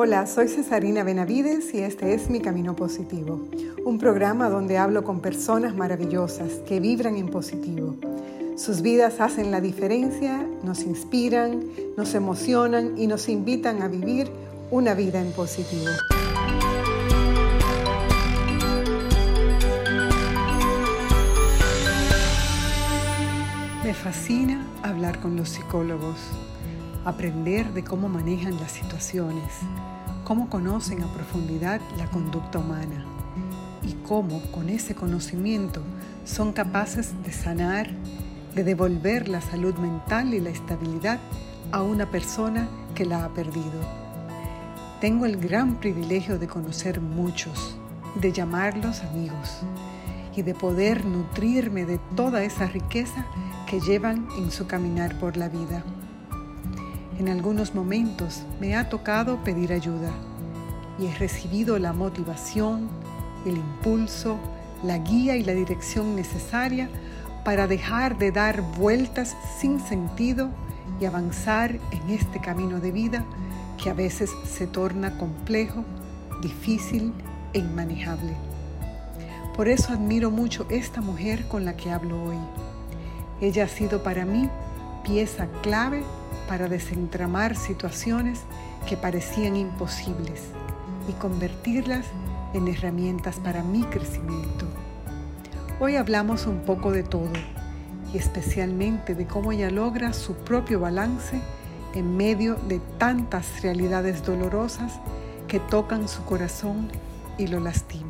Hola, soy Cesarina Benavides y este es Mi Camino Positivo, un programa donde hablo con personas maravillosas que vibran en positivo. Sus vidas hacen la diferencia, nos inspiran, nos emocionan y nos invitan a vivir una vida en positivo. Me fascina hablar con los psicólogos aprender de cómo manejan las situaciones, cómo conocen a profundidad la conducta humana y cómo con ese conocimiento son capaces de sanar, de devolver la salud mental y la estabilidad a una persona que la ha perdido. Tengo el gran privilegio de conocer muchos, de llamarlos amigos y de poder nutrirme de toda esa riqueza que llevan en su caminar por la vida. En algunos momentos me ha tocado pedir ayuda y he recibido la motivación, el impulso, la guía y la dirección necesaria para dejar de dar vueltas sin sentido y avanzar en este camino de vida que a veces se torna complejo, difícil e inmanejable. Por eso admiro mucho esta mujer con la que hablo hoy. Ella ha sido para mí pieza clave para desentramar situaciones que parecían imposibles y convertirlas en herramientas para mi crecimiento. Hoy hablamos un poco de todo y especialmente de cómo ella logra su propio balance en medio de tantas realidades dolorosas que tocan su corazón y lo lastiman.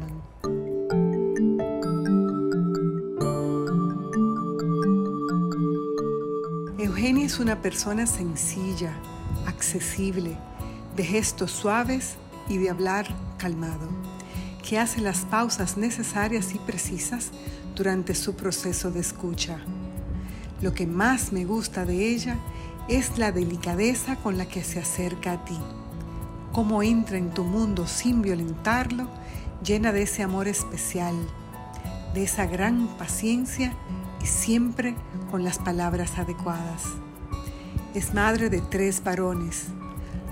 Eugenia es una persona sencilla, accesible, de gestos suaves y de hablar calmado, que hace las pausas necesarias y precisas durante su proceso de escucha. Lo que más me gusta de ella es la delicadeza con la que se acerca a ti, cómo entra en tu mundo sin violentarlo, llena de ese amor especial, de esa gran paciencia siempre con las palabras adecuadas. Es madre de tres varones,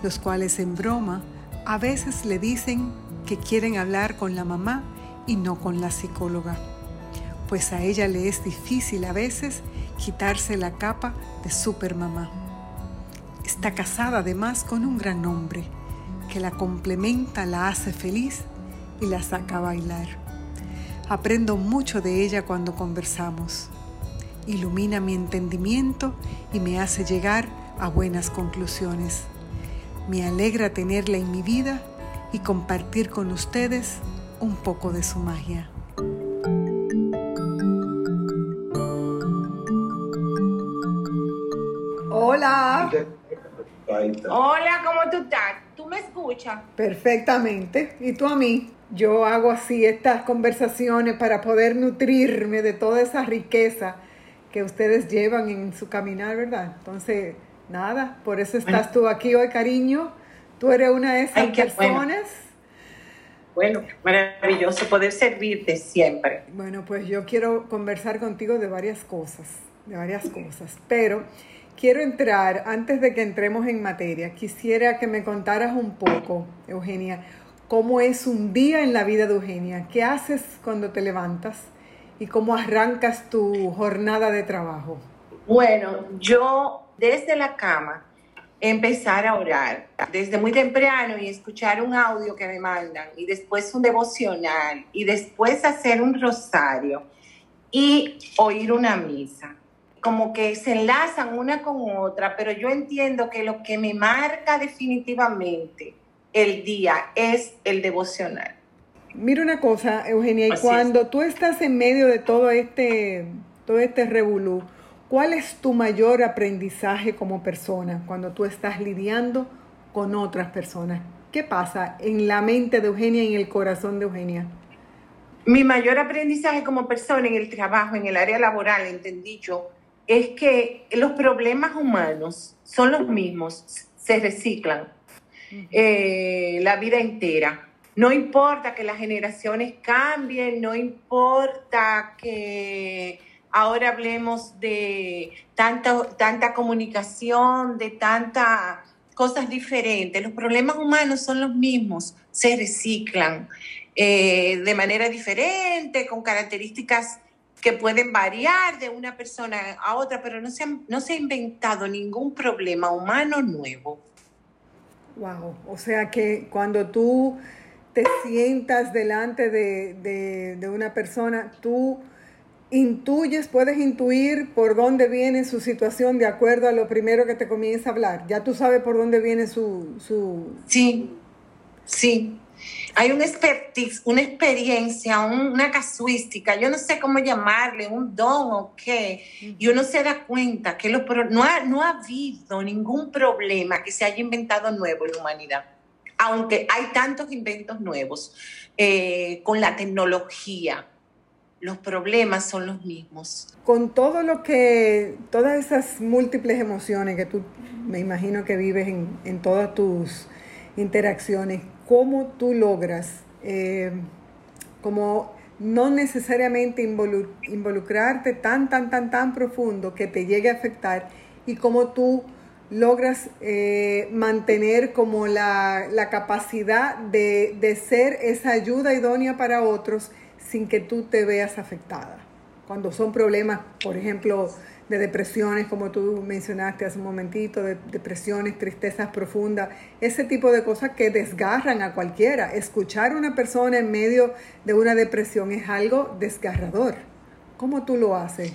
los cuales en broma a veces le dicen que quieren hablar con la mamá y no con la psicóloga, pues a ella le es difícil a veces quitarse la capa de supermamá. Está casada además con un gran hombre que la complementa, la hace feliz y la saca a bailar. Aprendo mucho de ella cuando conversamos ilumina mi entendimiento y me hace llegar a buenas conclusiones. Me alegra tenerla en mi vida y compartir con ustedes un poco de su magia. Hola. Hola, ¿cómo tú estás? ¿Tú me escuchas? Perfectamente. ¿Y tú a mí? Yo hago así estas conversaciones para poder nutrirme de toda esa riqueza que ustedes llevan en su caminar, ¿verdad? Entonces, nada, por eso estás tú aquí hoy, cariño. Tú eres una de esas personas. Bueno. maravilloso poder servirte siempre. Bueno, pues yo quiero conversar contigo de varias cosas, de varias cosas, pero quiero entrar, antes de que entremos en materia, quisiera que me contaras un poco, Eugenia, cómo es un día en la vida de Eugenia, qué haces cuando te levantas y cómo arrancas tu jornada de trabajo? Bueno, yo desde la cama empezar a orar desde muy temprano y escuchar un audio que me mandan y después un devocional y después hacer un rosario y oír una misa. Como que se enlazan una con otra, pero yo entiendo que lo que me marca definitivamente el día es el devocional. Mira una cosa, Eugenia, y cuando tú estás en medio de todo este, todo este revolú, ¿cuál es tu mayor aprendizaje como persona cuando tú estás lidiando con otras personas? ¿Qué pasa en la mente de Eugenia y en el corazón de Eugenia? Mi mayor aprendizaje como persona en el trabajo, en el área laboral, entendí yo, es que los problemas humanos son los mismos, se reciclan eh, la vida entera. No importa que las generaciones cambien, no importa que ahora hablemos de tanta, tanta comunicación, de tanta cosas diferentes. Los problemas humanos son los mismos, se reciclan eh, de manera diferente, con características que pueden variar de una persona a otra, pero no se, no se ha inventado ningún problema humano nuevo. Wow, o sea que cuando tú te sientas delante de, de una persona, tú intuyes, puedes intuir por dónde viene su situación de acuerdo a lo primero que te comienza a hablar. Ya tú sabes por dónde viene su... su... Sí, sí. Hay un expertise, una experiencia, una casuística, yo no sé cómo llamarle, un don o qué, y uno se da cuenta que no, ha, no ha habido ningún problema que se haya inventado nuevo en la humanidad, aunque hay tantos inventos nuevos eh, con la tecnología, los problemas son los mismos. Con todo lo que, todas esas múltiples emociones que tú me imagino que vives en, todas tus interacciones, ¿cómo tú logras, eh, como no necesariamente involucrarte tan, tan, tan, tan profundo que te llegue a afectar y cómo tú logras eh, mantener como la, capacidad de, de ser esa ayuda idónea para otros sin que tú te veas afectada. Cuando son problemas, por ejemplo, de depresiones, como tú mencionaste hace un momentito, de depresiones, tristezas profundas, ese tipo de cosas que desgarran a cualquiera. Escuchar a una persona en medio de una depresión es algo desgarrador. ¿Cómo tú lo haces?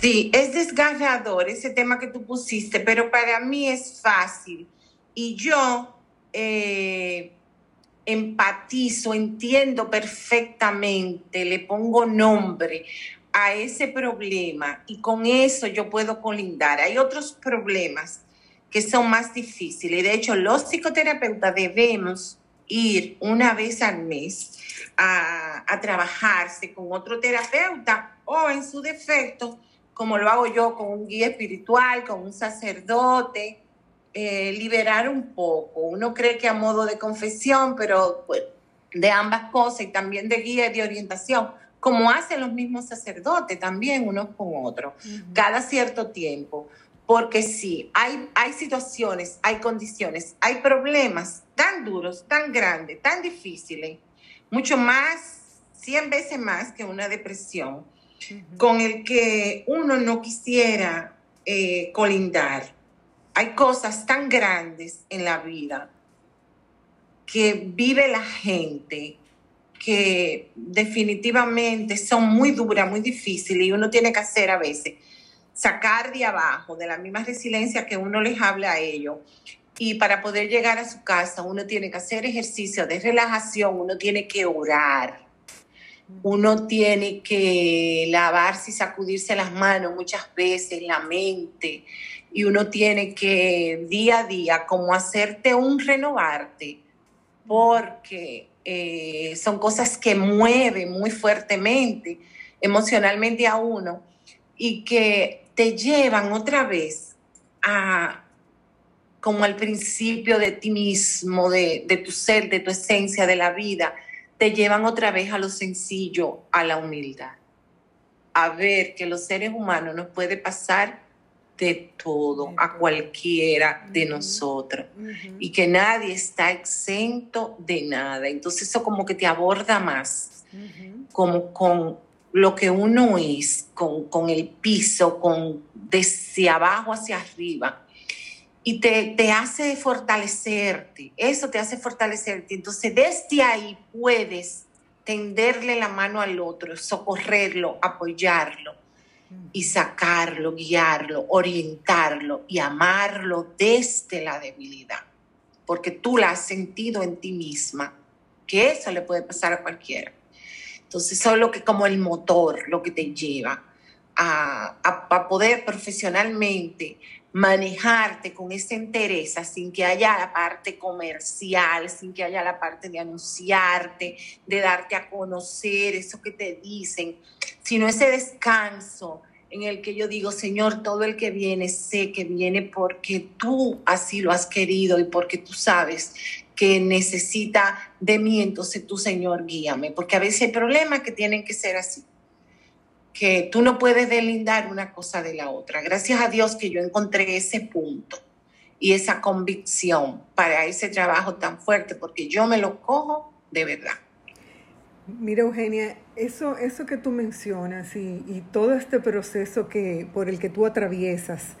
Sí, es desgarrador ese tema que tú pusiste, pero para mí es fácil. Y yo eh, empatizo, entiendo perfectamente, le pongo nombre a ese problema y con eso yo puedo colindar. Hay otros problemas que son más difíciles y de hecho los psicoterapeutas debemos ir una vez al mes a, trabajarse con otro terapeuta o en su defecto, como lo hago yo con un guía espiritual, con un sacerdote, eh, liberar un poco. Uno cree que a modo de confesión, pero pues, de ambas cosas y también de guía y de orientación, como hacen los mismos sacerdotes también unos con otros, cada cierto tiempo. Porque sí, hay, hay situaciones, hay condiciones, hay problemas tan duros, tan grandes, tan difíciles, mucho más, 100 veces más que una depresión, con el que uno no quisiera eh, colindar. Hay cosas tan grandes en la vida que vive la gente que definitivamente son muy duras, muy difíciles y uno tiene que hacer a veces sacar de abajo, de la misma resiliencia que uno les habla a ellos. Y para poder llegar a su casa, uno tiene que hacer ejercicio de relajación, uno tiene que orar, uno tiene que lavarse y sacudirse las manos muchas veces, la mente, y uno tiene que día a día como hacerte un renovarte, porque eh, son cosas que mueven muy fuertemente emocionalmente a uno y que te llevan otra vez a como al principio de ti mismo, de, de tu ser, de tu esencia, de la vida, te llevan otra vez a lo sencillo, a la humildad. A ver que los seres humanos nos puede pasar de todo a cualquiera de nosotros y que nadie está exento de nada. Entonces eso como que te aborda más, como con lo que uno es, con, con, el piso, con desde abajo hacia arriba. Y te, te hace fortalecerte, eso te hace fortalecerte. Entonces desde ahí puedes tenderle la mano al otro, socorrerlo, apoyarlo y sacarlo, guiarlo, orientarlo y amarlo desde la debilidad, porque tú la has sentido en ti misma, que eso le puede pasar a cualquiera. Entonces, eso es lo que como el motor, lo que te lleva a, a, poder profesionalmente manejarte con esa entereza sin que haya la parte comercial, sin que haya la parte de anunciarte, de darte a conocer eso que te dicen, sino ese descanso en el que yo digo, Señor, todo el que viene, sé que viene porque tú así lo has querido y porque tú sabes que necesita de mí, entonces tú, Señor, guíame, porque a veces hay problemas que tienen que ser así, que tú no puedes delindar una cosa de la otra. Gracias a Dios que yo encontré ese punto y esa convicción para ese trabajo tan fuerte, porque yo me lo cojo de verdad. Mira, Eugenia, eso, eso que tú mencionas y, todo este proceso que, por el que tú atraviesas,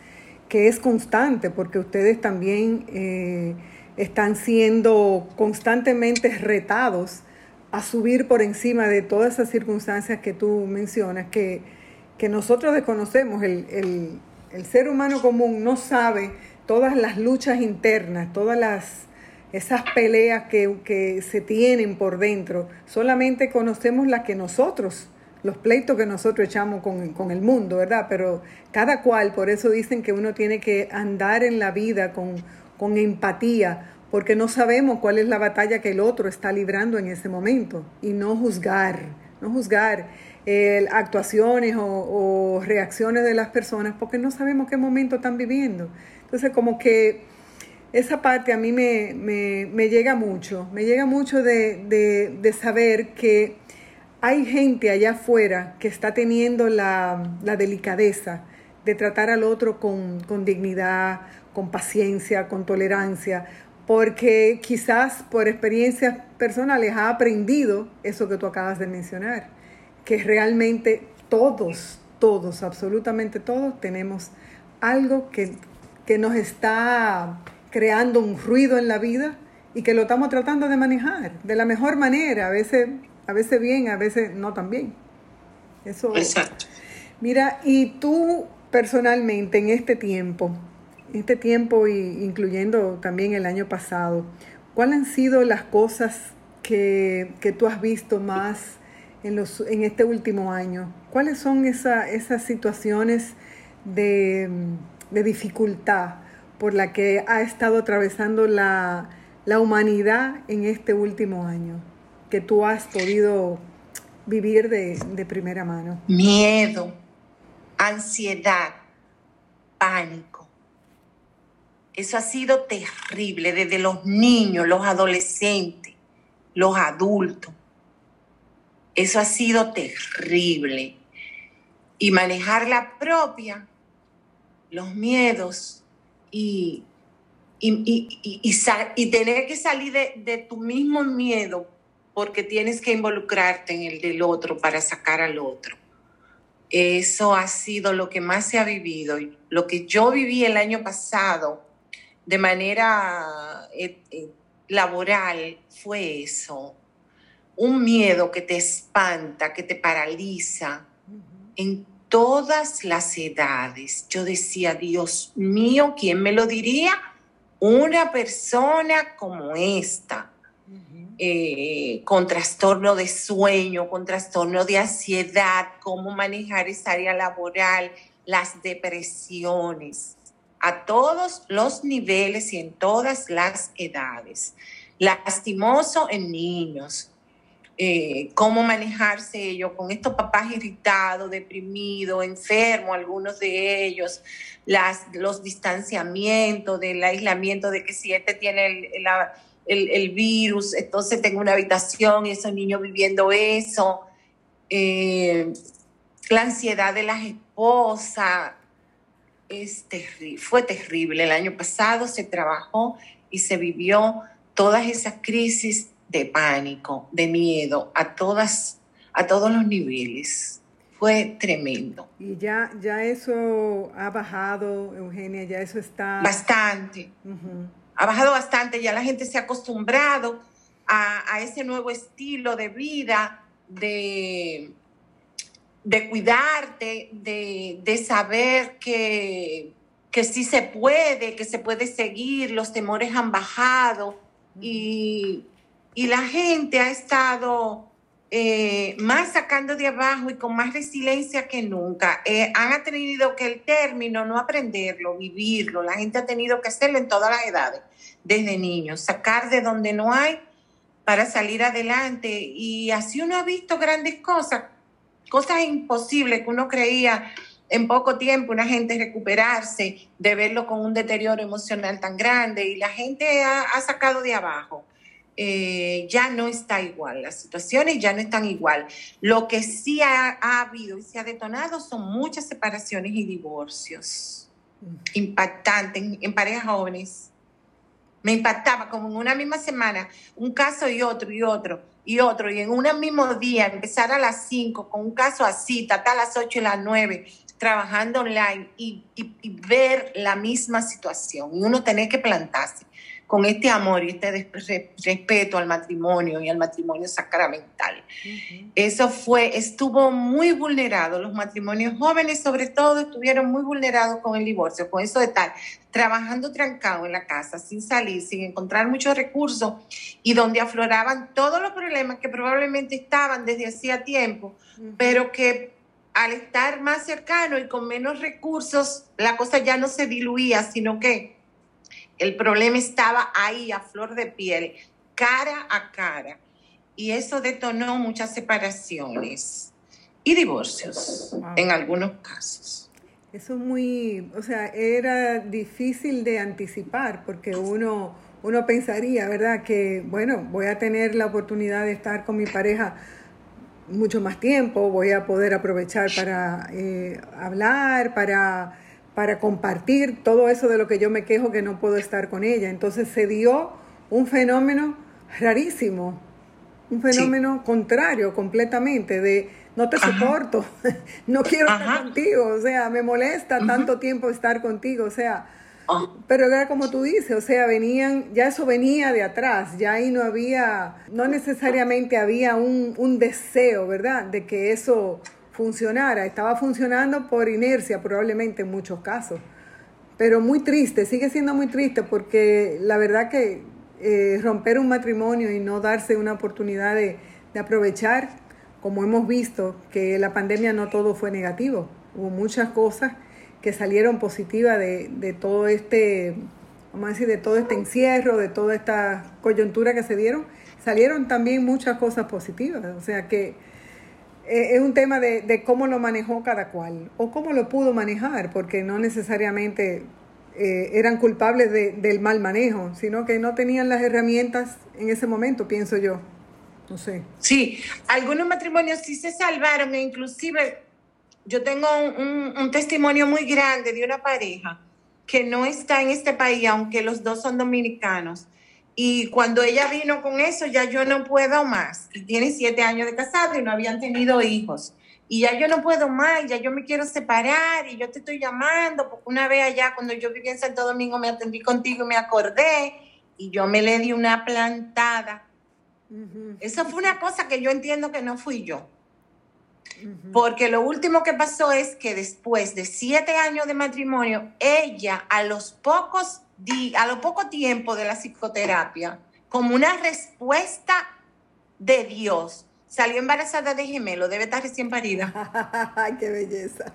que es constante, porque ustedes también eh, están siendo constantemente retados a subir por encima de todas esas circunstancias que tú mencionas, que, que nosotros desconocemos. El, el, el ser humano común no sabe todas las luchas internas, todas las esas peleas que, se tienen por dentro, solamente conocemos las que nosotros, los pleitos que nosotros echamos con, el mundo, ¿verdad? Pero cada cual, por eso dicen que uno tiene que andar en la vida con, con empatía, porque no sabemos cuál es la batalla que el otro está librando en ese momento, y no juzgar, no juzgar eh, actuaciones o, reacciones de las personas, porque no sabemos qué momento están viviendo. Entonces, como que esa parte a mí me, llega mucho, me llega mucho de, saber que hay gente allá afuera que está teniendo la, delicadeza de tratar al otro con, con, dignidad, con paciencia, con tolerancia, porque quizás por experiencias personales ha aprendido eso que tú acabas de mencionar, que realmente todos, todos, absolutamente todos tenemos algo que, que nos está creando un ruido en la vida y que lo estamos tratando de manejar de la mejor manera, a veces, a veces bien, a veces no tan bien. Eso. Exacto. Mira, y tú personalmente en este tiempo, este tiempo y incluyendo también el año pasado, ¿cuáles han sido las cosas que, tú has visto más en, los, en este último año? ¿Cuáles son esas situaciones de, de dificultad por la que ha estado atravesando la, humanidad en este último año, que tú has podido vivir de, de primera mano? Miedo, ansiedad, pánico. Eso ha sido terrible desde los niños, los adolescentes, los adultos. Eso ha sido terrible. Y manejar la propia, los miedos, y, y, tener que salir de, tu mismo miedo porque tienes que involucrarte en el del otro para sacar al otro. Eso ha sido lo que más se ha vivido. Lo que yo viví el año pasado de manera eh, eh, laboral fue eso. Un miedo que te espanta, que te paraliza en todas las edades. Yo decía, Dios mío, ¿quién me lo diría? Una persona como esta, eh, con trastorno de sueño, con trastorno de ansiedad, cómo manejar esa área laboral, las depresiones, a todos los niveles y en todas las edades. Lastimoso en niños, eh, cómo manejarse ellos con estos papás irritados, deprimidos, enfermos, algunos de ellos, los distanciamientos, del aislamiento, de que si este tiene el, virus, entonces tengo una habitación y esos niños viviendo eso, eh, la ansiedad de las esposas, es fue terrible. El año pasado se trabajó y se vivió todas esas crisis de pánico, de miedo, a todas, a todos los niveles. Fue tremendo. Y ya, ya eso ha bajado, Eugenia, ya eso está. Bastante. Ha bajado bastante, ya la gente se ha acostumbrado a, ese nuevo estilo de vida, de, de cuidarte, de, de saber que, que sí se puede, que se puede seguir, los temores han bajado y y la gente ha estado eh, más sacando de abajo y con más resiliencia que nunca. Eh, han tenido que el término no aprenderlo, vivirlo. La gente ha tenido que hacerlo en todas las edades, desde niños, sacar de donde no hay para salir adelante. Y así uno ha visto grandes cosas, cosas imposibles que uno creía en poco tiempo una gente recuperarse de verlo con un deterioro emocional tan grande y la gente ha sacado de abajo. Eh, ya no está igual, las situaciones ya no están igual. Lo que sí ha, habido y se ha detonado son muchas separaciones y divorcios. impactante en, parejas jóvenes. Me impactaba como en una misma semana, un caso y otro y otro y otro, y en un mismo día empezar a las 5 con un caso así, hasta las 8 y las 9, trabajando online y, y, ver la misma situación. Y uno tiene que plantarse con este amor y este respeto al matrimonio y al matrimonio sacramental. Eso fue, estuvo muy vulnerado. Los matrimonios jóvenes, sobre todo, estuvieron muy vulnerados con el divorcio, con eso de estar trabajando trancado en la casa, sin salir, sin encontrar muchos recursos y donde afloraban todos los problemas que probablemente estaban desde hacía tiempo, pero que al estar más cercano y con menos recursos, la cosa ya no se diluía, sino que el problema estaba ahí a flor de piel, cara a cara. Y eso detonó muchas separaciones y divorcios en algunos casos. Eso es muy, o sea, era difícil de anticipar porque uno, uno pensaría, ¿verdad? Que, bueno, voy a tener la oportunidad de estar con mi pareja mucho más tiempo, voy a poder aprovechar para eh, hablar, para para compartir todo eso de lo que yo me quejo que no puedo estar con ella. Entonces se dio un fenómeno rarísimo, un fenómeno contrario completamente de no te soporto, no quiero estar contigo, o sea, me molesta tanto tiempo estar contigo, o sea, ah. pero era como tú dices, o sea, venían, ya eso venía de atrás, ya ahí no había, no necesariamente había un, un deseo, ¿verdad?, de que eso funcionara. Estaba funcionando por inercia probablemente en muchos casos. Pero muy triste, sigue siendo muy triste porque la verdad que eh, romper un matrimonio y no darse una oportunidad de, aprovechar, como hemos visto, que la pandemia no todo fue negativo. Hubo muchas cosas que salieron positivas de, de todo este, vamos a decir, de todo este encierro, de toda esta coyuntura que se dieron, salieron también muchas cosas positivas. O sea que eh, es un tema de, cómo lo manejó cada cual o cómo lo pudo manejar, porque no necesariamente eh, eran culpables del mal manejo, sino que no tenían las herramientas en ese momento, pienso yo. No sé. Sí, algunos matrimonios sí se salvaron e inclusive yo tengo un, un testimonio muy grande de una pareja que no está en este país, aunque los dos son dominicanos, y cuando ella vino con eso, ya yo no puedo más. Y tiene siete años de casado y no habían tenido hijos. Y ya yo no puedo más, ya yo me quiero separar y yo te estoy llamando, porque una vez allá cuando yo vivía en Santo Domingo me atendí contigo y me acordé y yo me le di una plantada. Eso fue una cosa que yo entiendo que no fui yo. Porque lo último que pasó es que después de siete años de matrimonio, ella a los pocos a lo poco tiempo de la psicoterapia, como una respuesta de Dios, salió embarazada de gemelo, debe estar recién parida. ¡Ay, qué belleza!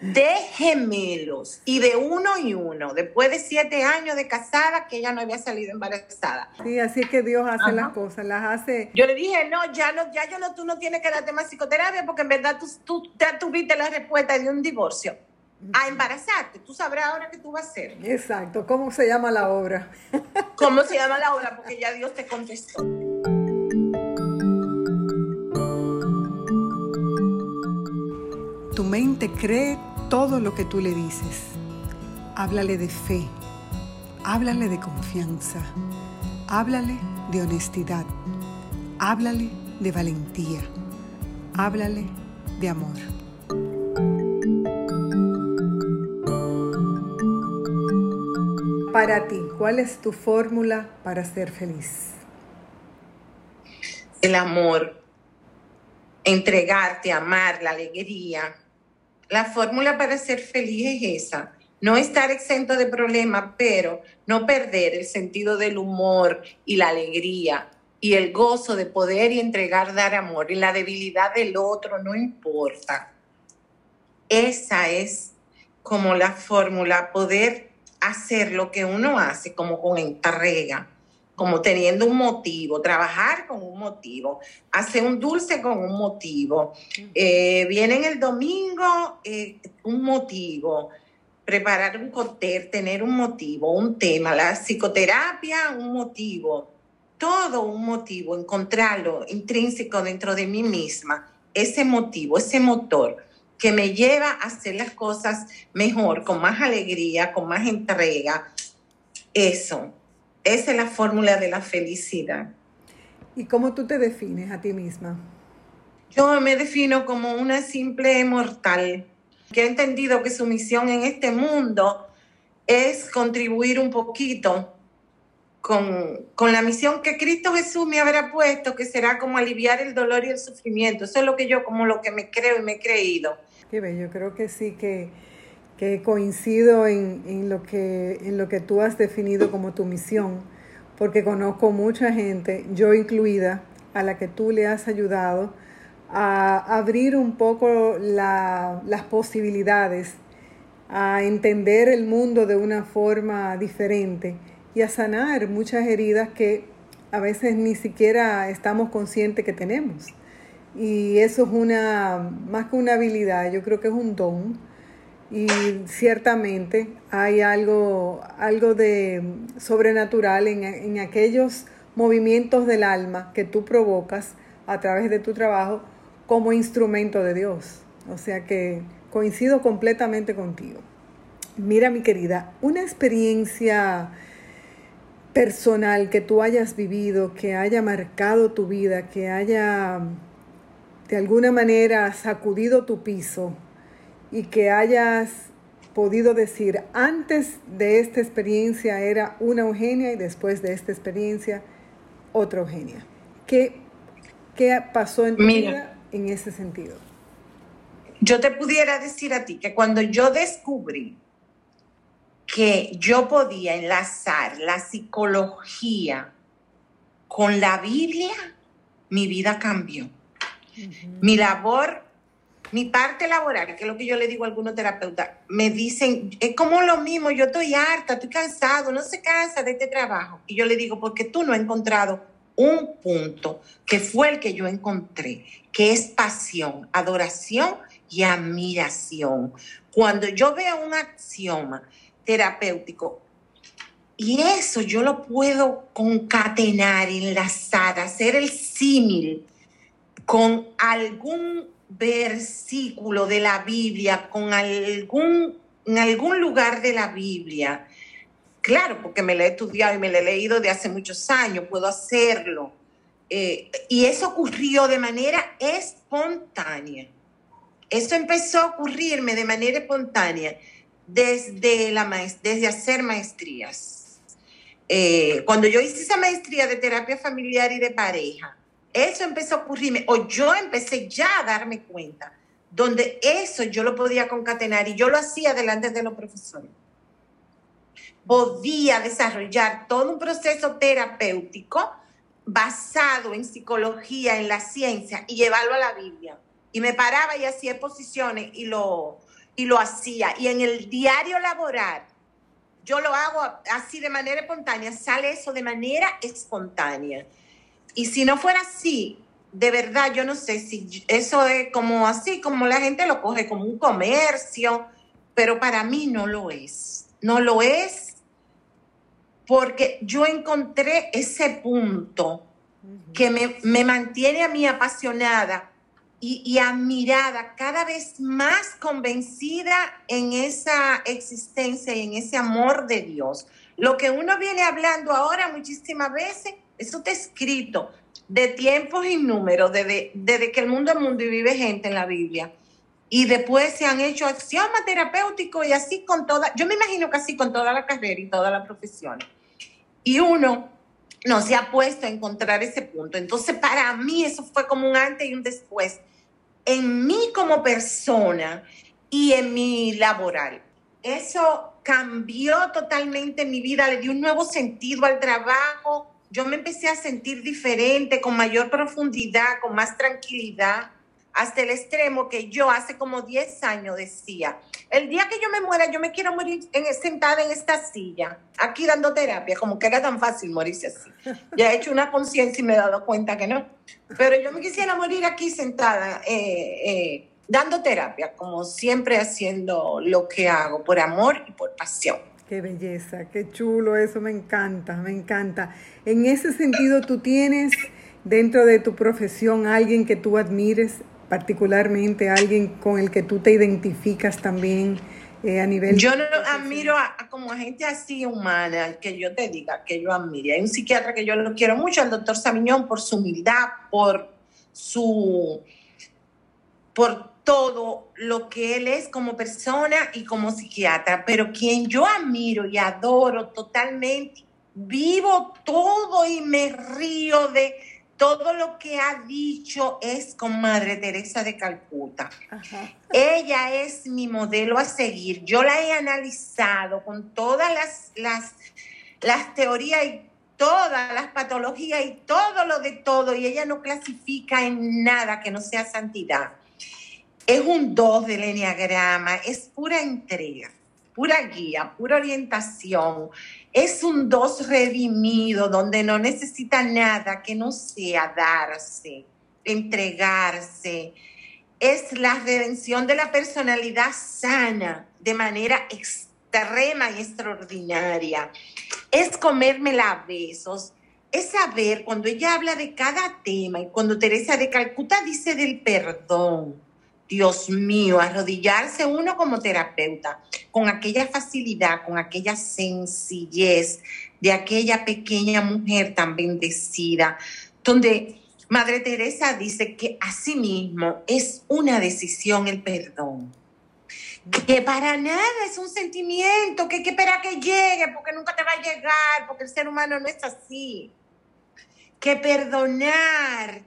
De gemelos y de uno y uno, después de siete años de casada que ella no había salido embarazada. Sí, así es que Dios hace las cosas, las hace. Yo le dije, no, ya no, ya yo no, tú no tienes que darte más psicoterapia porque en verdad tú, tú ya tuviste la respuesta de un divorcio a embarazarte. Tú sabrás ahora qué tú vas a hacer. Exacto. ¿Cómo se llama la obra? ¿Cómo se llama la obra? Porque ya Dios te contestó. Tu mente cree todo lo que tú le dices. Háblale de fe. Háblale de confianza. Háblale de honestidad. Háblale de valentía. Háblale de amor. Para ti? ¿Cuál es tu fórmula para ser feliz? El amor, entregarte, amar, la alegría. La fórmula para ser feliz es esa. No estar exento de problemas, pero no perder el sentido del humor y la alegría y el gozo de poder y entregar, dar amor. Y la debilidad del otro no importa. Esa es como la fórmula, poder hacer lo que uno hace como con entrega, como teniendo un motivo, trabajar con un motivo, hacer un dulce con un motivo. Eh, el domingo eh, un motivo, preparar un cóctel, tener un motivo, un tema, la psicoterapia, un motivo, todo un motivo, encontrarlo intrínseco dentro de mí misma, ese motivo, ese motor que me lleva a hacer las cosas mejor, con más alegría, con más entrega. Eso, esa es la fórmula de la felicidad. ¿Y cómo tú te defines a ti misma? Yo me defino como una simple mortal que ha entendido que su misión en este mundo es contribuir un poquito con, la misión que Cristo Jesús me habrá puesto, que será como aliviar el dolor y el sufrimiento. Eso es lo que yo, como lo que me creo y me he creído. Qué bello, creo que sí, que, que coincido en, lo que, en lo que tú has definido como tu misión, porque conozco mucha gente, yo incluida, a la que tú le has ayudado a abrir un poco las posibilidades, a entender el mundo de una forma diferente y a sanar muchas heridas que a veces ni siquiera estamos conscientes que tenemos. Y eso es una, más que una habilidad, yo creo que es un don. Y ciertamente hay algo, algo de sobrenatural en, en aquellos movimientos del alma que tú provocas a través de tu trabajo como instrumento de Dios. O sea que coincido completamente contigo. Mira, mi querida, una experiencia personal que tú hayas vivido, que haya marcado tu vida, que haya de alguna manera sacudido tu piso y que hayas podido decir, antes de esta experiencia era una Eugenia y después de esta experiencia otra Eugenia. ¿Qué, qué pasó en tu vida en ese sentido? Yo te pudiera decir a ti que cuando yo descubrí que yo podía enlazar la psicología con la Biblia, mi vida cambió. Mi labor, mi parte laboral, que es lo que yo le digo a algunos terapeutas, me dicen, es como lo mismo, yo estoy harta, estoy cansado, no se cansa de este trabajo. Y yo le digo, porque tú no has encontrado un punto que fue el que yo encontré, que es pasión, adoración y admiración. Cuando yo veo un axioma terapéutico, y eso yo lo puedo concatenar, enlazar, hacer el símil con algún versículo de la Biblia, con algún, en algún lugar de la Biblia, Claro, porque me lo he estudiado y me lo he leído de hace muchos años, puedo hacerlo. Eh, y eso ocurrió de manera espontánea. Eso empezó a ocurrirme de manera espontánea desde, la desde hacer maestrías. Eh, cuando yo hice esa maestría de terapia familiar y de pareja, eso empezó a ocurrirme, o yo empecé ya a darme cuenta, donde eso yo lo podía concatenar y yo lo hacía delante de los profesores podía desarrollar todo un proceso terapéutico basado en psicología, en la ciencia, y llevarlo a la Biblia. Y me paraba y hacía posiciones y lo, y lo hacía. Y en el diario laboral, yo lo hago así de manera espontánea, sale eso de manera espontánea. Y si no fuera así, de verdad, yo no sé si eso es como así, como la gente lo coge como un comercio, pero para mí no lo es. No lo es porque yo encontré ese punto que me, mantiene a mí apasionada y, y, admirada, cada vez más convencida en esa existencia y en ese amor de Dios. Lo que uno viene hablando ahora muchísimas veces, eso está escrito de tiempos y números, desde, desde que el mundo es mundo y vive gente en la Biblia. Y después se han hecho axiomas terapéuticos y así con toda, yo me imagino que así con toda la carrera y toda la profesión. Y uno no se ha puesto a encontrar ese punto. Entonces, para mí eso fue como un antes y un después en mí como persona y en mi laboral. Eso cambió totalmente mi vida, le dio un nuevo sentido al trabajo. Yo me empecé a sentir diferente, con mayor profundidad, con más tranquilidad hasta el extremo que yo hace como 10 años decía, el día que yo me muera, yo me quiero morir en, sentada en esta silla, aquí dando terapia, como que era tan fácil morirse así. Ya he hecho una conciencia y me he dado cuenta que no. Pero yo me quisiera morir aquí sentada, eh, eh, dando terapia, como siempre haciendo lo que hago, por amor y por pasión. Qué belleza, qué chulo, eso me encanta, me encanta. En ese sentido, tú tienes dentro de tu profesión alguien que tú admires particularmente alguien con el que tú te identificas también eh, a nivel... Yo no admiro a, como a gente así humana, que yo te diga, que yo admire. Hay un psiquiatra que yo lo quiero mucho, el doctor Sabiñón, por su humildad, por su... por todo lo que él es como persona y como psiquiatra, pero quien yo admiro y adoro totalmente, vivo todo y me río de todo lo que ha dicho es con Madre Teresa de Calcuta. Ella es mi modelo a seguir. Yo la he analizado con todas las, las, las teorías y todas las patologías y todo lo de todo, y ella no clasifica en nada que no sea santidad. Es un 2 del enneagrama, es pura entrega, pura guía, pura orientación. Es un 2 redimido, donde no necesita nada que no sea darse, entregarse. Es la redención de la personalidad sana de manera extrema y extraordinaria. Es comérmela a besos. Es saber cuando ella habla de cada tema y cuando Teresa de Calcuta dice del perdón Dios mío, arrodillarse uno como terapeuta, con aquella facilidad, con aquella sencillez de aquella pequeña mujer tan bendecida, donde Madre Teresa dice que asimismo es una decisión el perdón. Que para nada es un sentimiento que hay que esperar que llegue porque nunca te va a llegar, porque el ser humano no es así. Que perdonar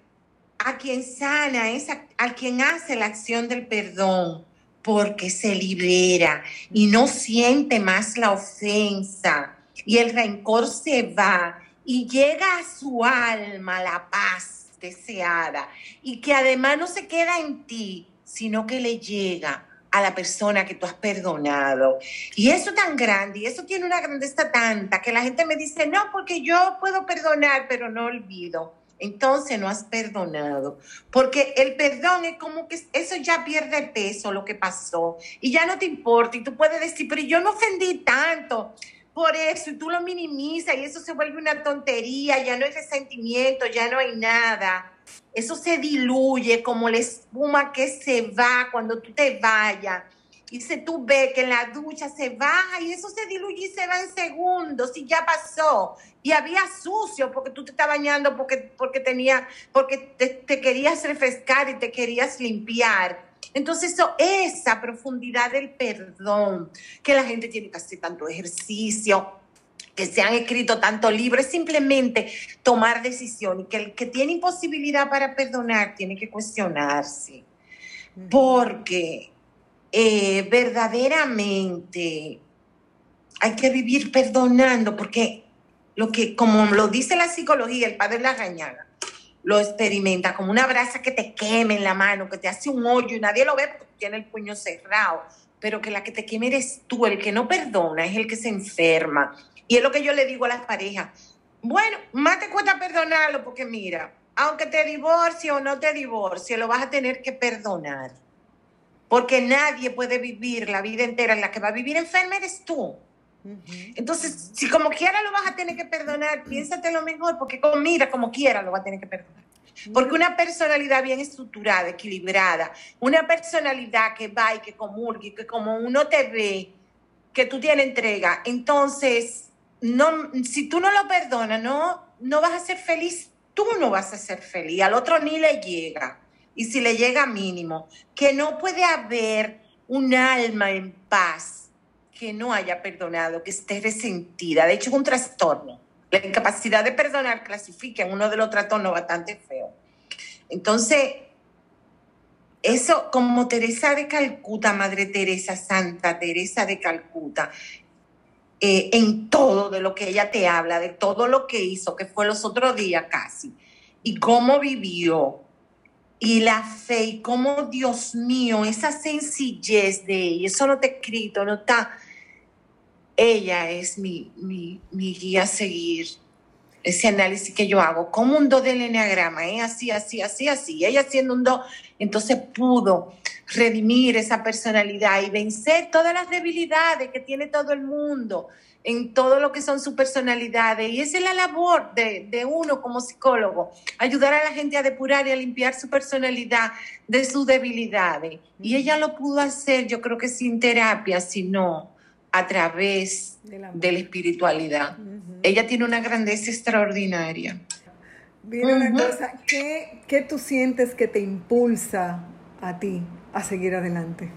a quien sana, es a, quien hace la acción del perdón, porque se libera y no siente más la ofensa. Y el rencor se va y llega a su alma la paz deseada. Y que además no se queda en ti, sino que le llega a la persona que tú has perdonado. Y eso tan grande, y eso tiene una grandeza tanta, que la gente me dice, no, porque yo puedo perdonar, pero no olvido entonces no has perdonado. Porque el perdón es como que eso ya pierde peso, lo que pasó, y ya no te importa, y tú puedes decir, pero yo no ofendí tanto por eso, y tú lo minimizas, y eso se vuelve una tontería, ya no hay resentimiento, ya no hay nada. Eso se diluye como la espuma que se va cuando tú te vayas y si tú ves que en la ducha se baja y eso se diluye y se va en segundos y ya pasó. Y había sucio porque tú te estás bañando porque, porque, tenía, porque te, querías refrescar y te querías limpiar. Entonces, eso, esa profundidad del perdón, que la gente tiene que hacer tanto ejercicio, que se han escrito tanto libros, es simplemente tomar decisión y que el que tiene imposibilidad para perdonar tiene que cuestionarse. Porque eh, verdaderamente hay que vivir perdonando, porque lo que, como lo dice la psicología, el padre la rañaga, lo experimenta como una brasa que te queme en la mano, que te hace un hoyo y nadie lo ve porque tiene el puño cerrado, pero que la que te queme eres tú, el que no perdona es el que se enferma. Y es lo que yo le digo a las parejas, bueno, más te cuesta perdonarlo porque mira, aunque te divorcie o no te divorcie, lo vas a tener que perdonar porque nadie puede vivir la vida entera en la que va a vivir enferma eres tú. Entonces, si como quiera lo vas a tener que perdonar, piénsate lo mejor, porque como, mira, como quiera lo va a tener que perdonar. Porque una personalidad bien estructurada, equilibrada, una personalidad que va y que comulgue, que como uno te ve, que tú tienes entrega, entonces, no, si tú no lo perdonas, no, no vas a ser feliz, tú no vas a ser feliz, al otro ni le llega y si le llega mínimo, que no puede haber un alma en paz que no haya perdonado, que esté resentida. De hecho, es un trastorno. La incapacidad de perdonar clasifica en uno de los trastornos bastante feo. Entonces, eso como Teresa de Calcuta, Madre Teresa, Santa Teresa de Calcuta, eh, en todo de lo que ella te habla, de todo lo que hizo, que fue los otros días casi, y cómo vivió, y la fe y cómo, Dios mío, esa sencillez de ella, eso no he escrito, no está. Ella es mi, mi, guía a seguir. ese análisis que yo hago, como un do del enneagrama, ¿eh? así, así, así, así, ella siendo un do, entonces pudo redimir esa personalidad y vencer todas las debilidades que tiene todo el mundo en todo lo que son sus personalidades. Y esa es la labor de, uno como psicólogo, ayudar a la gente a depurar y a limpiar su personalidad de sus debilidades. Y ella lo pudo hacer, yo creo que sin terapia, sino a través de la, espiritualidad. Ella tiene una grandeza extraordinaria. Mira una cosa, ¿qué, ¿qué tú sientes que te impulsa a ti a seguir adelante?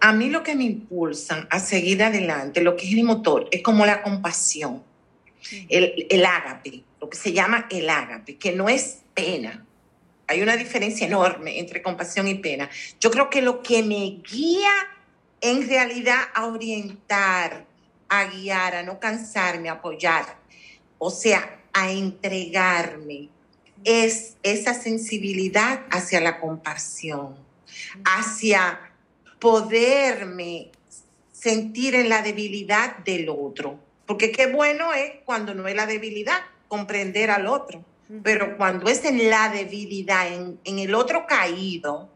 A mí lo que me impulsa a seguir adelante, lo que es el motor, es como la compasión, el, el ágape, lo que se llama el ágape, que no es pena. Hay una diferencia enorme entre compasión y pena. Yo creo que lo que me guía en realidad a orientar, a guiar, a no cansarme, a apoyar, o sea, a entregarme, es esa sensibilidad hacia la compasión, hacia poderme sentir en la debilidad del otro. Porque qué bueno es cuando no es la debilidad, comprender al otro. Pero cuando es en la debilidad, en, el otro caído,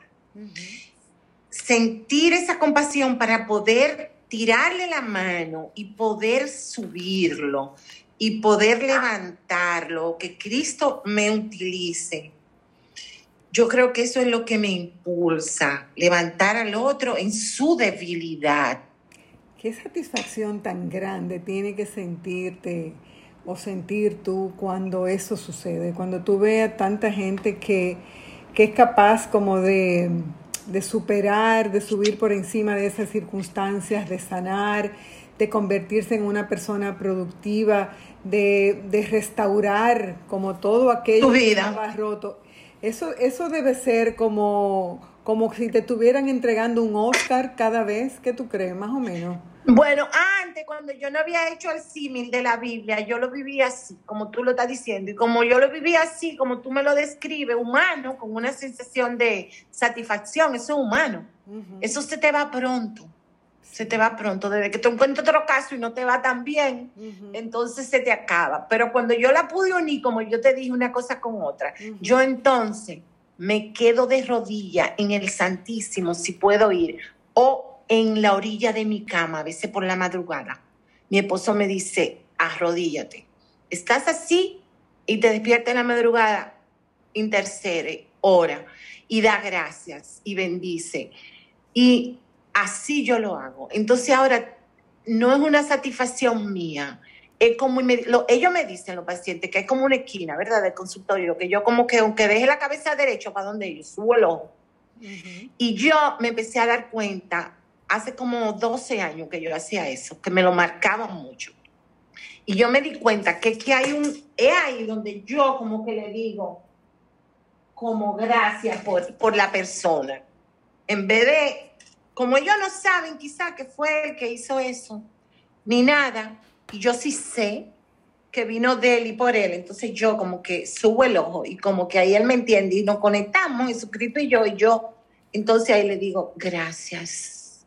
sentir esa compasión para poder tirarle la mano y poder subirlo y poder levantarlo, que Cristo me utilice yo creo que eso es lo que me impulsa, levantar al otro en su debilidad. ¿Qué satisfacción tan grande tiene que sentirte o sentir tú cuando eso sucede? Cuando tú veas tanta gente que, es capaz como de, superar, de subir por encima de esas circunstancias, de sanar, de convertirse en una persona productiva, de, de restaurar como todo aquello que estaba roto. Eso, eso debe ser como, como si te estuvieran entregando un Oscar cada vez, que tú crees, más o menos? Bueno, antes, cuando yo no había hecho el símil de la Biblia, yo lo vivía así, como tú lo estás diciendo. Y como yo lo vivía así, como tú me lo describes, humano, con una sensación de satisfacción, eso es humano. Eso se te va pronto se te va pronto. Desde que te encuentras otro caso y no te va tan bien, entonces se te acaba. Pero cuando yo la pude unir, como yo te dije una cosa con otra, yo entonces me quedo de rodilla en el Santísimo, si puedo ir, o en la orilla de mi cama, a veces por la madrugada. Mi esposo me dice, arrodíllate. Estás así y te despierta en la madrugada, intercede, ora y da gracias y bendice. Y así yo lo hago. Entonces ahora no es una satisfacción mía. Es como ellos me dicen los pacientes que es como una esquina, ¿verdad? Del consultorio, que yo como que aunque deje la cabeza derecha para donde yo subo el ojo. Y yo me empecé a dar cuenta hace como 12 años que yo hacía eso, que me lo marcaba mucho. Y yo me di cuenta que, que hay un, es ahí donde yo como que le digo, como gracias por, por la persona. En vez de como ellos no saben quizá que fue el que hizo eso, ni nada, y yo sí sé que vino de él y por él, entonces yo como que subo el ojo y como que ahí él me entiende y nos conectamos, Jesucristo y yo, y yo, entonces ahí le digo, gracias,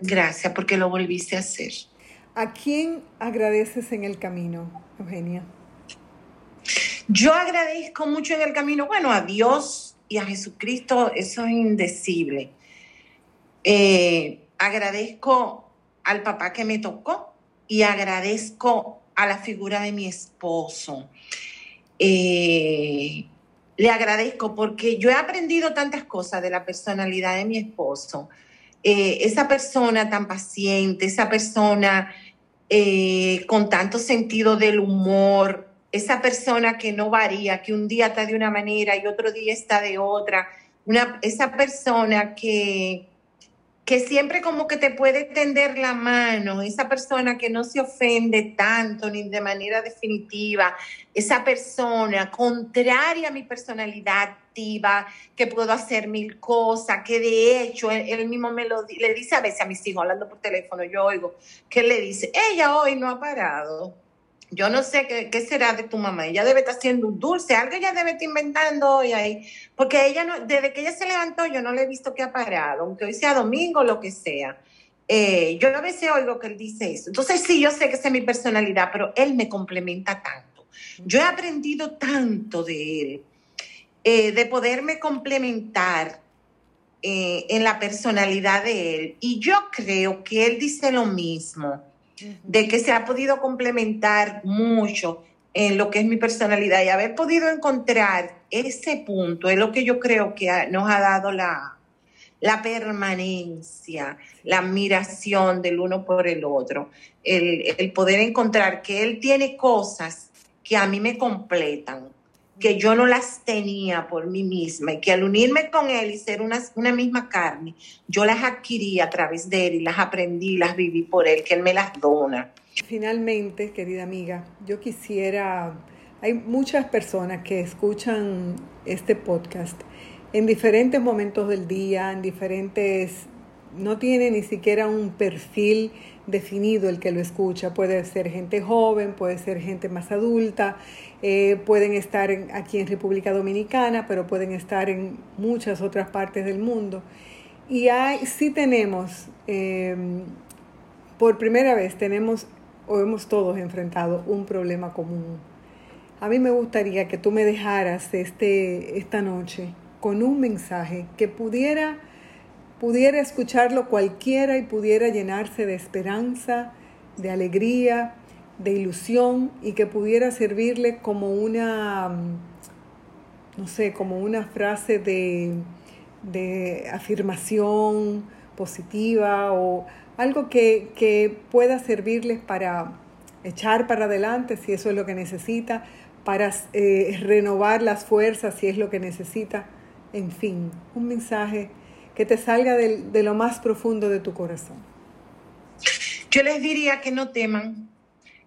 gracias porque lo volviste a hacer. ¿A quién agradeces en el camino, Eugenia? Yo agradezco mucho en el camino, bueno, a Dios y a Jesucristo, eso es indecible. Eh, agradezco al papá que me tocó y agradezco a la figura de mi esposo. Eh, le agradezco porque yo he aprendido tantas cosas de la personalidad de mi esposo. Eh, esa persona tan paciente, esa persona con tanto sentido del humor, esa persona que no varía, que un día está de una manera y otro día está de otra, una, esa persona que, que siempre como que te puede tender la mano, esa persona que no se ofende tanto ni de manera definitiva, esa persona contraria a mi personalidad activa, que puedo hacer mil cosas, que de hecho él, mismo me lo le dice a veces a mis hijos hablando por teléfono, yo oigo, que le dice, ella hoy no ha parado yo no sé qué, será de tu mamá. Ella debe estar haciendo un dulce, algo ella debe estar inventando hoy ahí. Porque ella no, desde que ella se levantó, yo no le he visto que ha parado, aunque hoy sea domingo, lo que sea. Eh, yo a veces oigo que él dice eso. Entonces sí, yo sé que esa es mi personalidad, pero él me complementa tanto. Yo he aprendido tanto de él, eh, de poderme complementar eh, en la personalidad de él. Y yo creo que él dice lo mismo, de que se ha podido complementar mucho en lo que es mi personalidad y haber podido encontrar ese punto es lo que yo creo que nos ha dado la, la permanencia, la admiración del uno por el otro, el, el poder encontrar que él tiene cosas que a mí me completan que yo no las tenía por mí misma y que al unirme con él y ser una, misma carne, yo las adquirí a través de él y las aprendí, las viví por él, que él me las dona. Finalmente, querida amiga, yo quisiera, hay muchas personas que escuchan este podcast en diferentes momentos del día, en diferentes, no tiene ni siquiera un perfil definido el que lo escucha. Puede ser gente joven, puede ser gente más adulta, eh, pueden estar aquí en República Dominicana, pero pueden estar en muchas otras partes del mundo. Y hay, sí tenemos, em, por primera vez tenemos o hemos todos enfrentado un problema común. A mí me gustaría que tú me dejaras este, esta noche con un mensaje que pudiera pudiera escucharlo cualquiera y pudiera llenarse de esperanza, de alegría, de ilusión y que pudiera servirle como una, mm, no sé, como una frase de, de afirmación positiva o algo que, que pueda servirles para echar para adelante si eso es lo que necesita, para eh, renovar las fuerzas si es lo que necesita. En fin, un mensaje que te salga de, lo más profundo de tu corazón? Yo les diría que no teman,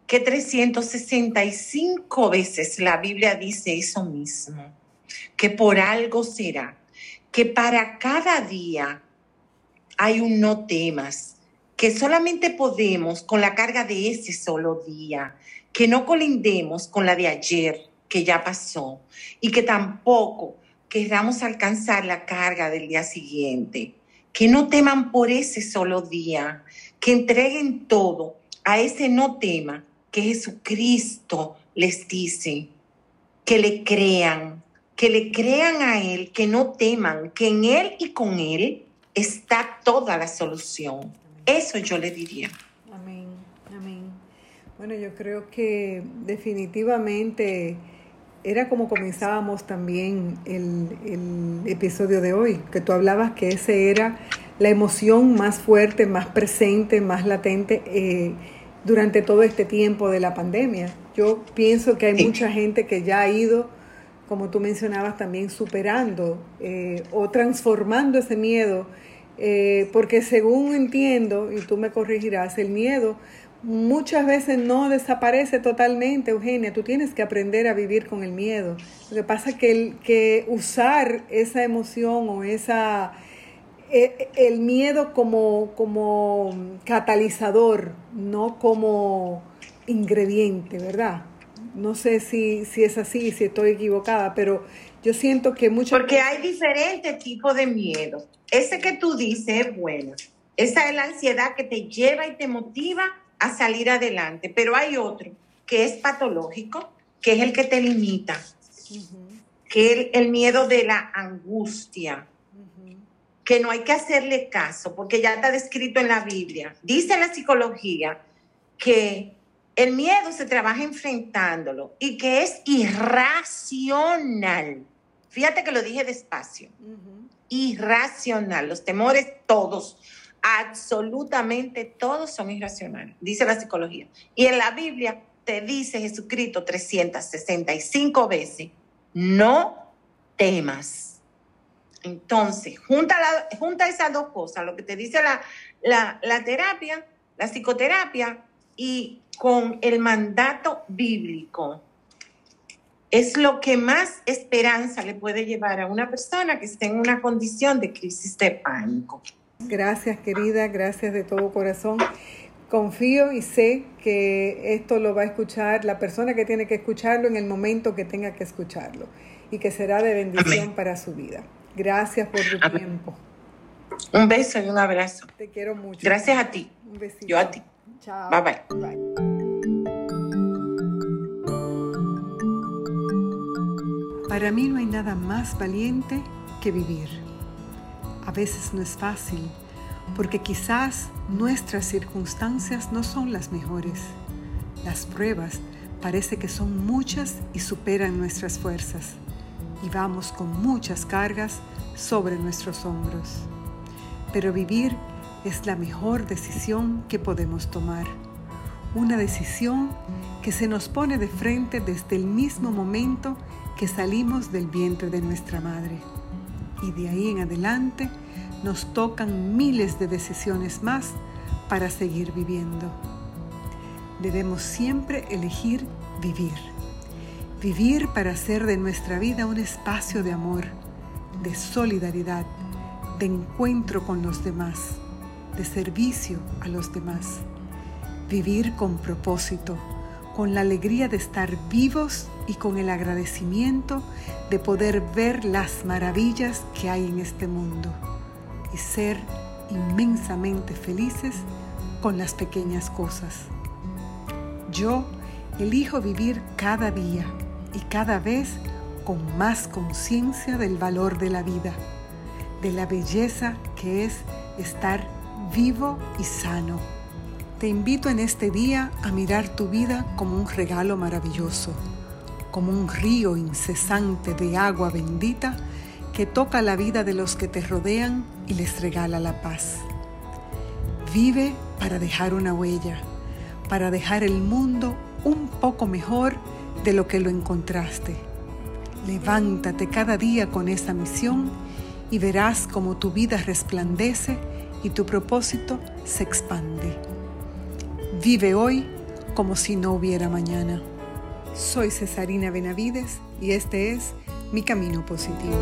que 365 veces la Biblia dice eso mismo, que por algo será, que para cada día hay un no temas, que solamente podemos con la carga de ese solo día, que no colindemos con la de ayer que ya pasó y que tampoco queramos alcanzar la carga del día siguiente, que no teman por ese solo día, que entreguen todo a ese no tema que Jesucristo les dice, que le crean, que le crean a Él, que no teman, que en Él y con Él está toda la solución. Eso yo le diría. Amén, amén. Bueno, yo creo que definitivamente era como comenzábamos también el, episodio de hoy, que tú hablabas que ese era la emoción más fuerte, más presente, más latente eh, durante todo este tiempo de la pandemia. Yo pienso que hay mucha gente que ya ha ido, como tú mencionabas, también superando eh, o transformando ese miedo, eh, porque según entiendo, y tú me corregirás, el miedo muchas veces no desaparece totalmente, Eugenia. Tú tienes que aprender a vivir con el miedo. Lo que pasa es que, el, que usar esa emoción o esa e, el miedo como, como catalizador, no como ingrediente, ¿verdad? No sé si, si es así, si estoy equivocada, pero yo siento que mucho... Porque hay diferentes tipos de miedo. Ese que tú dices es bueno. Esa es la ansiedad que te lleva y te motiva a salir adelante. Pero hay otro que es patológico, que es el que te limita, que es el, miedo de la angustia, que no hay que hacerle caso, porque ya está descrito en la Biblia. Dice la psicología que el miedo se trabaja enfrentándolo y que es irracional. Fíjate que lo dije despacio. Irracional. Los temores todos absolutamente todos son irracionales, dice la psicología. Y en la Biblia te dice Jesucristo 365 veces, no temas. Entonces, junta, junta esas dos cosas, lo que te dice la, la terapia, la psicoterapia, y con el mandato bíblico. Es lo que más esperanza le puede llevar a una persona que esté en una condición de crisis de pánico. Gracias querida, gracias de todo corazón. Confío y sé que esto lo va a escuchar la persona que tiene que escucharlo en el momento que tenga que escucharlo y que será de bendición para su vida. Gracias por tu tiempo. Un beso y un abrazo. Te quiero mucho. Gracias a ti. Un besito. Yo a ti. Chao. bye. bye. Para mí no hay nada más valiente que vivir. A veces no es fácil, porque quizás nuestras circunstancias no son las mejores. Las pruebas parece que son muchas y superan nuestras fuerzas, y vamos con muchas cargas sobre nuestros hombros. Pero vivir es la mejor decisión que podemos tomar. Una decisión que se nos pone de frente desde el mismo momento que salimos del vientre de nuestra madre. Y de ahí en adelante nos tocan miles de decisiones más para seguir viviendo. Debemos siempre elegir vivir. Vivir para hacer de nuestra vida un espacio de amor, de solidaridad, de encuentro con los demás, de servicio a los demás. Vivir con propósito, con la alegría de estar vivos y con el agradecimiento de poder ver las maravillas que hay en este mundo y ser inmensamente felices con las pequeñas cosas. Yo elijo vivir cada día y cada vez con más conciencia del valor de la vida, de la belleza que es estar vivo y sano te invito en este día a mirar tu vida como un regalo maravilloso, como un río incesante de agua bendita que toca la vida de los que te rodean y les regala la paz. Vive para dejar una huella, para dejar el mundo un poco mejor de lo que lo encontraste. Levántate cada día con esa misión y verás como tu vida resplandece y tu propósito se expande. Vive hoy como si no hubiera mañana. Soy Cesarina Benavides y este es Mi Camino Positivo.